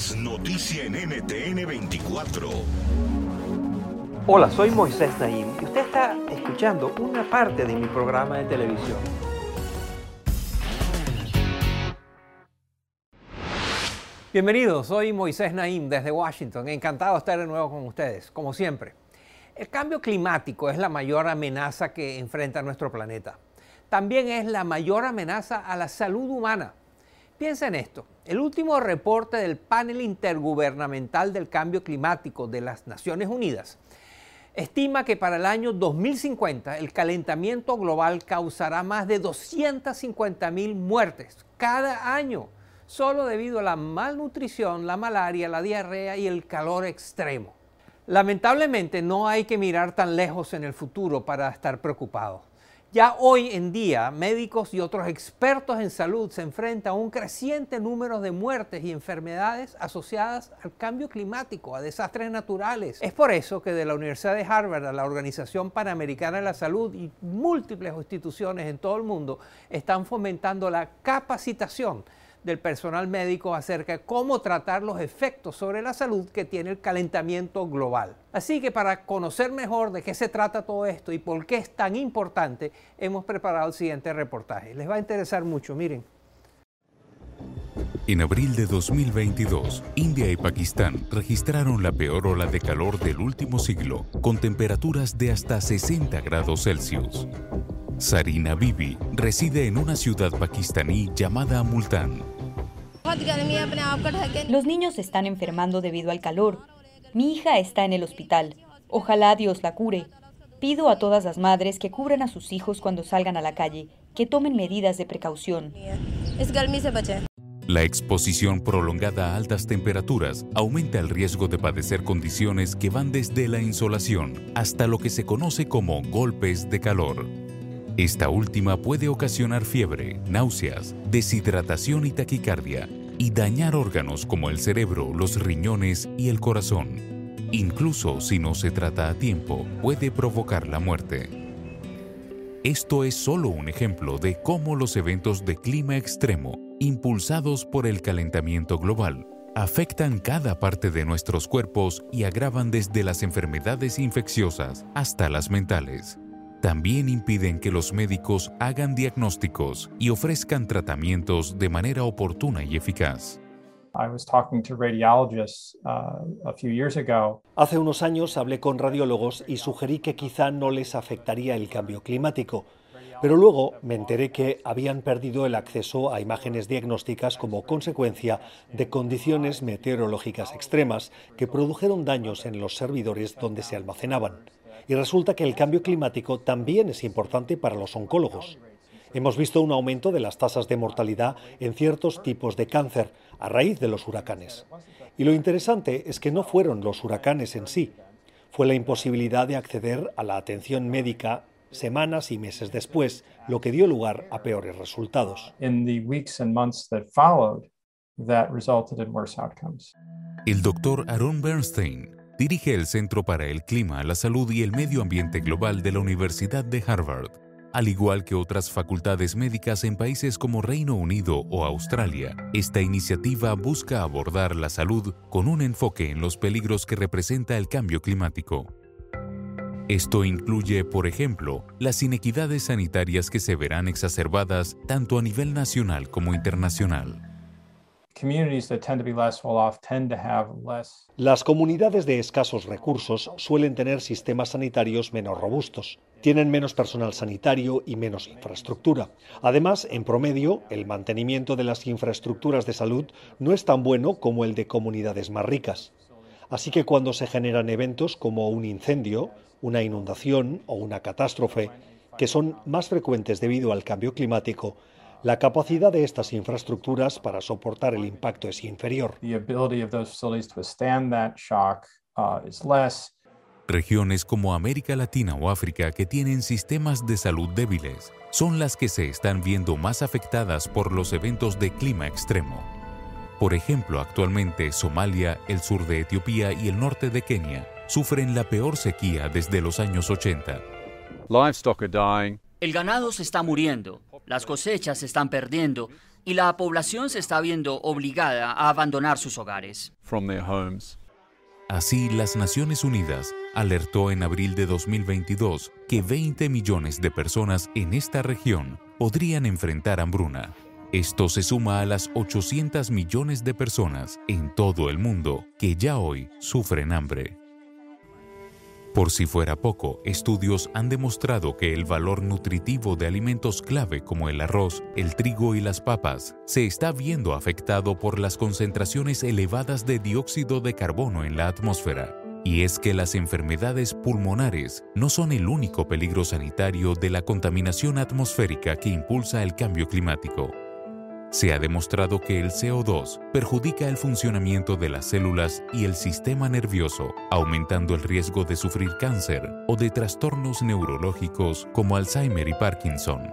Es noticia en NTN 24. Hola, soy Moisés Naim y usted está escuchando una parte de mi programa de televisión. Bienvenidos, soy Moisés Naim desde Washington. Encantado de estar de nuevo con ustedes, como siempre. El cambio climático es la mayor amenaza que enfrenta nuestro planeta. También es la mayor amenaza a la salud humana. Piensa en esto. El último reporte del panel intergubernamental del cambio climático de las Naciones Unidas estima que para el año 2050 el calentamiento global causará más de 250 mil muertes cada año, solo debido a la malnutrición, la malaria, la diarrea y el calor extremo. Lamentablemente no hay que mirar tan lejos en el futuro para estar preocupados. Ya hoy en día, médicos y otros expertos en salud se enfrentan a un creciente número de muertes y enfermedades asociadas al cambio climático, a desastres naturales. Es por eso que de la Universidad de Harvard a la Organización Panamericana de la Salud y múltiples instituciones en todo el mundo están fomentando la capacitación del personal médico acerca de cómo tratar los efectos sobre la salud que tiene el calentamiento global. Así que para conocer mejor de qué se trata todo esto y por qué es tan importante, hemos preparado el siguiente reportaje. Les va a interesar mucho, miren. En abril de 2022, India y Pakistán registraron la peor ola de calor del último siglo, con temperaturas de hasta 60 grados Celsius. Sarina Bibi reside en una ciudad pakistaní llamada Multan. Los niños se están enfermando debido al calor. Mi hija está en el hospital. Ojalá Dios la cure. Pido a todas las madres que cubran a sus hijos cuando salgan a la calle, que tomen medidas de precaución. La exposición prolongada a altas temperaturas aumenta el riesgo de padecer condiciones que van desde la insolación hasta lo que se conoce como golpes de calor. Esta última puede ocasionar fiebre, náuseas, deshidratación y taquicardia, y dañar órganos como el cerebro, los riñones y el corazón. Incluso si no se trata a tiempo, puede provocar la muerte. Esto es solo un ejemplo de cómo los eventos de clima extremo, impulsados por el calentamiento global, afectan cada parte de nuestros cuerpos y agravan desde las enfermedades infecciosas hasta las mentales también impiden que los médicos hagan diagnósticos y ofrezcan tratamientos de manera oportuna y eficaz. Hace unos años hablé con radiólogos y sugerí que quizá no les afectaría el cambio climático, pero luego me enteré que habían perdido el acceso a imágenes diagnósticas como consecuencia de condiciones meteorológicas extremas que produjeron daños en los servidores donde se almacenaban. Y resulta que el cambio climático también es importante para los oncólogos. Hemos visto un aumento de las tasas de mortalidad en ciertos tipos de cáncer a raíz de los huracanes. Y lo interesante es que no fueron los huracanes en sí, fue la imposibilidad de acceder a la atención médica semanas y meses después, lo que dio lugar a peores resultados. El doctor Aaron Bernstein dirige el Centro para el Clima, la Salud y el Medio Ambiente Global de la Universidad de Harvard. Al igual que otras facultades médicas en países como Reino Unido o Australia, esta iniciativa busca abordar la salud con un enfoque en los peligros que representa el cambio climático. Esto incluye, por ejemplo, las inequidades sanitarias que se verán exacerbadas tanto a nivel nacional como internacional. Las comunidades de escasos recursos suelen tener sistemas sanitarios menos robustos, tienen menos personal sanitario y menos infraestructura. Además, en promedio, el mantenimiento de las infraestructuras de salud no es tan bueno como el de comunidades más ricas. Así que cuando se generan eventos como un incendio, una inundación o una catástrofe, que son más frecuentes debido al cambio climático, la capacidad de estas infraestructuras para soportar el impacto es inferior. Regiones como América Latina o África que tienen sistemas de salud débiles son las que se están viendo más afectadas por los eventos de clima extremo. Por ejemplo, actualmente Somalia, el sur de Etiopía y el norte de Kenia sufren la peor sequía desde los años 80. El ganado se está muriendo, las cosechas se están perdiendo y la población se está viendo obligada a abandonar sus hogares. Así, las Naciones Unidas alertó en abril de 2022 que 20 millones de personas en esta región podrían enfrentar hambruna. Esto se suma a las 800 millones de personas en todo el mundo que ya hoy sufren hambre. Por si fuera poco, estudios han demostrado que el valor nutritivo de alimentos clave como el arroz, el trigo y las papas se está viendo afectado por las concentraciones elevadas de dióxido de carbono en la atmósfera. Y es que las enfermedades pulmonares no son el único peligro sanitario de la contaminación atmosférica que impulsa el cambio climático. Se ha demostrado que el CO2 perjudica el funcionamiento de las células y el sistema nervioso, aumentando el riesgo de sufrir cáncer o de trastornos neurológicos como Alzheimer y Parkinson.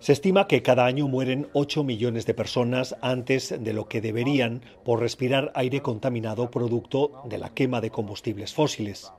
Se estima que cada año mueren 8 millones de personas antes de lo que deberían por respirar aire contaminado producto de la quema de combustibles fósiles.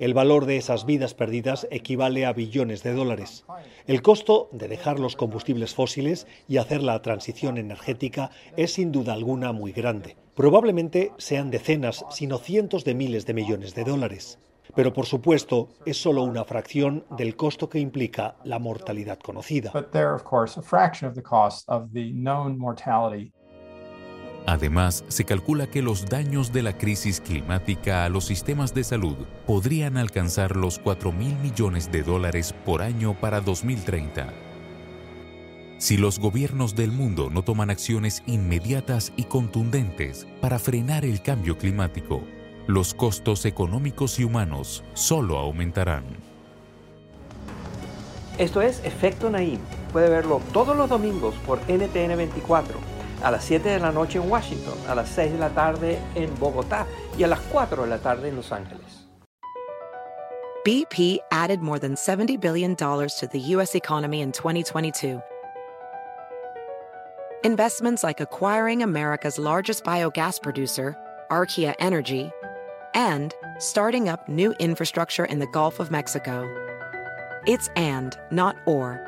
El valor de esas vidas perdidas equivale a billones de dólares. El costo de dejar los combustibles fósiles y hacer la transición energética es sin duda alguna muy grande. Probablemente sean decenas, sino cientos de miles de millones de dólares. Pero por supuesto es solo una fracción del costo que implica la mortalidad conocida. Además, se calcula que los daños de la crisis climática a los sistemas de salud podrían alcanzar los 4 mil millones de dólares por año para 2030. Si los gobiernos del mundo no toman acciones inmediatas y contundentes para frenar el cambio climático, los costos económicos y humanos solo aumentarán. Esto es Efecto Naim. Puede verlo todos los domingos por NTN 24 a las 7 de la noche en Washington, a las 6 de la tarde en Bogotá y a las 4 de la tarde en Los Ángeles. BP added more than $70 billion to the U.S. economy in 2022. Investments like acquiring America's largest biogas producer, Archaea Energy, and starting up new infrastructure in the Gulf of Mexico. It's and, not or.